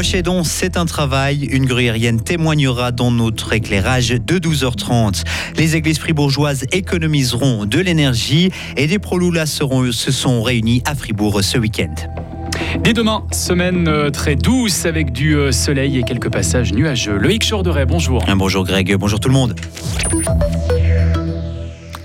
Prochédon, c'est un travail. Une gruyérienne témoignera dans notre éclairage de 12h30. Les églises fribourgeoises économiseront de l'énergie et des proloulas seront, se sont réunis à Fribourg ce week-end. Dès demain, semaine euh, très douce avec du euh, soleil et quelques passages nuageux. Loïc Chorderet, bonjour. Bonjour Greg, bonjour tout le monde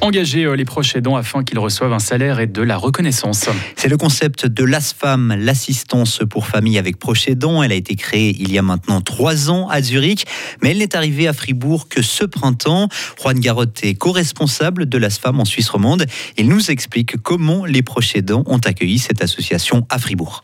engager euh, les proches aidants afin qu'ils reçoivent un salaire et de la reconnaissance. C'est le concept de l'ASFAM, l'assistance pour famille avec proches aidants. Elle a été créée il y a maintenant trois ans à Zurich, mais elle n'est arrivée à Fribourg que ce printemps. Juan Garotte est co-responsable de l'ASFAM en Suisse romande. Il nous explique comment les proches aidants ont accueilli cette association à Fribourg.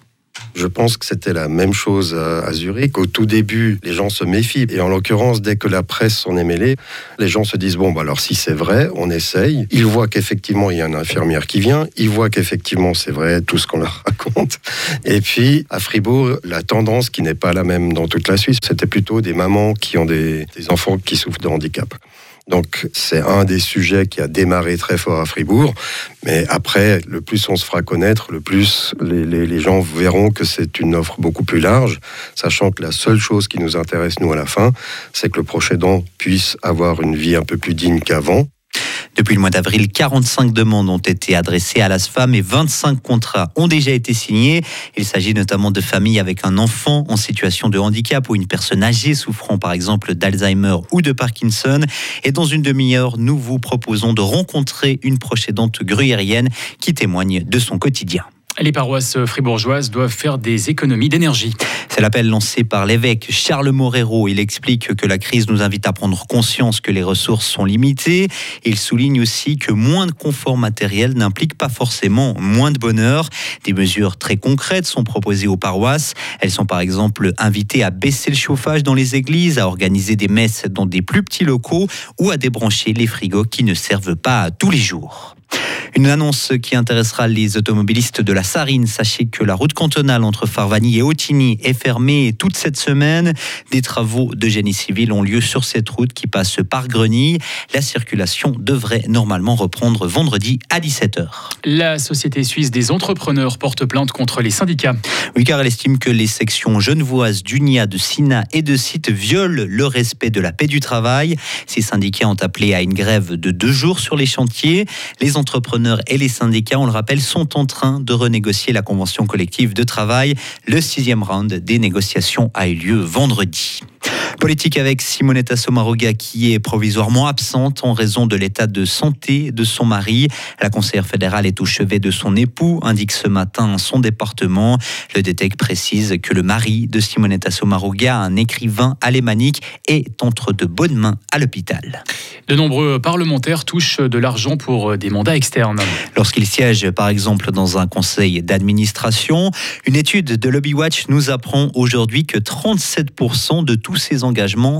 Je pense que c'était la même chose à Zurich. Au tout début, les gens se méfient. Et en l'occurrence, dès que la presse s'en est mêlée, les gens se disent, bon, bah alors si c'est vrai, on essaye. Ils voient qu'effectivement, il y a une infirmière qui vient. Ils voient qu'effectivement, c'est vrai, tout ce qu'on leur raconte. Et puis, à Fribourg, la tendance qui n'est pas la même dans toute la Suisse, c'était plutôt des mamans qui ont des, des enfants qui souffrent de handicap. Donc c'est un des sujets qui a démarré très fort à Fribourg. Mais après, le plus on se fera connaître, le plus les, gens verront que c'est une offre beaucoup plus large, sachant que la seule chose qui nous intéresse, nous, à la fin, c'est que le prochain don puisse avoir une vie un peu plus digne qu'avant. Depuis le mois d'avril, 45 demandes ont été adressées à l'ASFAM et 25 contrats ont déjà été signés. Il s'agit notamment de familles avec un enfant en situation de handicap ou une personne âgée souffrant par exemple d'Alzheimer ou de Parkinson. Et dans une demi-heure, nous vous proposons de rencontrer une prochaine gruyérienne qui témoigne de son quotidien. Les paroisses fribourgeoises doivent faire des économies d'énergie. C'est l'appel lancé par l'évêque Charles Morero. Il explique que la crise nous invite à prendre conscience que les ressources sont limitées. Il souligne aussi que moins de confort matériel n'implique pas forcément moins de bonheur. Des mesures très concrètes sont proposées aux paroisses. Elles sont par exemple invitées à baisser le chauffage dans les églises, à organiser des messes dans des plus petits locaux ou à débrancher les frigos qui ne servent pas tous les jours. Une annonce qui intéressera les automobilistes de la Sarine. Sachez que la route cantonale entre Farvani et Otigny est fermée toute cette semaine. Des travaux de génie civil ont lieu sur cette route qui passe par Greny. La circulation devrait normalement reprendre vendredi à 17h. La Société suisse des entrepreneurs porte plainte contre les syndicats. Oui, car elle estime que les sections genevoises d'Unia, de Sina et de Site violent le respect de la paix du travail. Ces syndicats ont appelé à une grève de deux jours sur les chantiers. Les entrepreneurs et les syndicats, on le rappelle, sont en train de renégocier la convention collective de travail. Le sixième round des négociations a eu lieu vendredi. Politique avec Simonetta Sommaruga qui est provisoirement absente en raison de l'état de santé de son mari. La conseillère fédérale est au chevet de son époux, indique ce matin son département. Le DTEC précise que le mari de Simonetta Sommaruga, un écrivain alémanique, est entre de bonnes mains à l'hôpital. De nombreux parlementaires touchent de l'argent pour des mandats externes. Lorsqu'ils siègent par exemple dans un conseil d'administration, une étude de LobbyWatch nous apprend aujourd'hui que 37% de tous ces engagements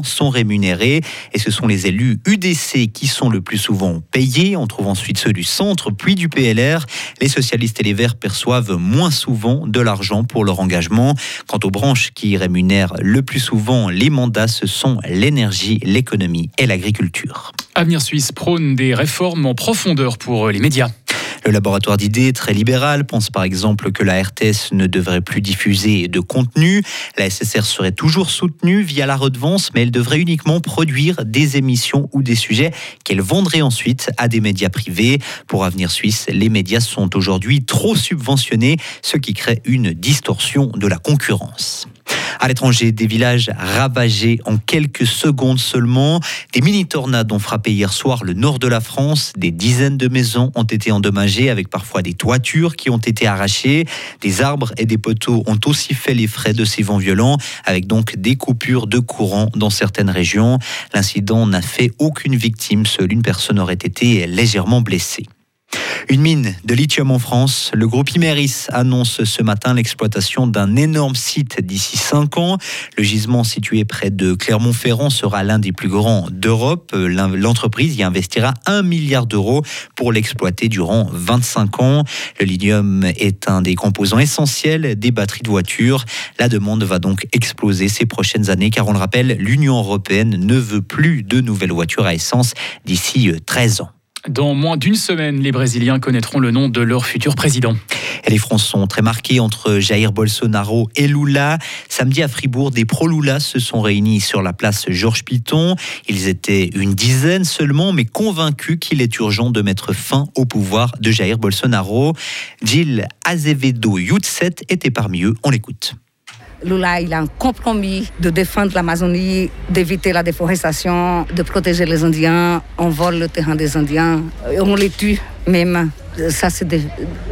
sont rémunérés et ce sont les élus UDC qui sont le plus souvent payés. On trouve ensuite ceux du centre puis du PLR. Les socialistes et les verts perçoivent moins souvent de l'argent pour leur engagement. Quant aux branches qui rémunèrent le plus souvent les mandats, ce sont l'énergie, l'économie et l'agriculture. Avenir Suisse prône des réformes en profondeur pour les médias. Le laboratoire d'idées, très libéral, pense par exemple que la RTS ne devrait plus diffuser de contenu. La SSR serait toujours soutenue via la redevance, mais elle devrait uniquement produire des émissions ou des sujets qu'elle vendrait ensuite à des médias privés. Pour Avenir Suisse, les médias sont aujourd'hui trop subventionnés, ce qui crée une distorsion de la concurrence. À l'étranger, des villages ravagés en quelques secondes seulement. Des mini-tornades ont frappé hier soir le nord de la France. Des dizaines de maisons ont été endommagées avec parfois des toitures qui ont été arrachées. Des arbres et des poteaux ont aussi fait les frais de ces vents violents avec donc des coupures de courant dans certaines régions. L'incident n'a fait aucune victime. Seule une personne aurait été légèrement blessée. Une mine de lithium en France. Le groupe Imeris annonce ce matin l'exploitation d'un énorme site d'ici 5 ans. Le gisement situé près de Clermont-Ferrand sera l'un des plus grands d'Europe. L'entreprise y investira 1 milliard d'euros pour l'exploiter durant 25 ans. Le lithium est un des composants essentiels des batteries de voitures. La demande va donc exploser ces prochaines années car on le rappelle, l'Union européenne ne veut plus de nouvelles voitures à essence d'ici 13 ans. Dans moins d'une semaine, les Brésiliens connaîtront le nom de leur futur président. Les fronts sont très marqués entre Jair Bolsonaro et Lula. Samedi à Fribourg, des pro-Lula se sont réunis sur la place Georges Piton. Ils étaient une dizaine seulement, mais convaincus qu'il est urgent de mettre fin au pouvoir de Jair Bolsonaro. Gilles Azevedo Yutset était parmi eux. On l'écoute. Lula, il a un compromis de défendre l'Amazonie, d'éviter la déforestation, de protéger les Indiens. On vole le terrain des Indiens, on les tue même. Ça, c'est des,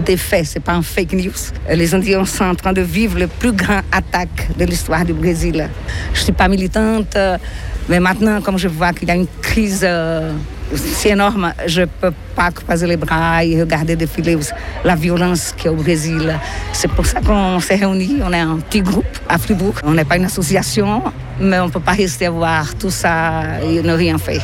des, faits, c'est pas un fake news. Les Indiens sont en train de vivre le plus grand attaque de l'histoire du Brésil. Je suis pas militante, mais maintenant, comme je vois qu'il y a une crise euh, c'est énorme. Je ne peux pas croiser les bras et regarder défiler la violence qu'il y a au Brésil. C'est pour ça qu'on s'est réunis. On est un petit groupe à Fribourg. On n'est pas une association, mais on ne peut pas rester à voir tout ça et ne rien faire.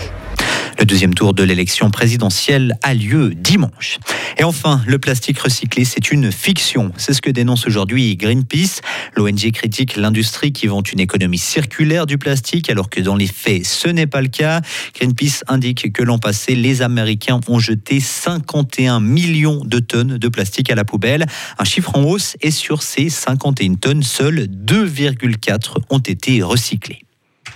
Le deuxième tour de l'élection présidentielle a lieu dimanche. Et enfin, le plastique recyclé, c'est une fiction. C'est ce que dénonce aujourd'hui Greenpeace. L'ONG critique l'industrie qui vend une économie circulaire du plastique, alors que dans les faits, ce n'est pas le cas. Greenpeace indique que l'an passé, les Américains ont jeté 51 millions de tonnes de plastique à la poubelle. Un chiffre en hausse et sur ces 51 tonnes, seules 2,4 ont été recyclées.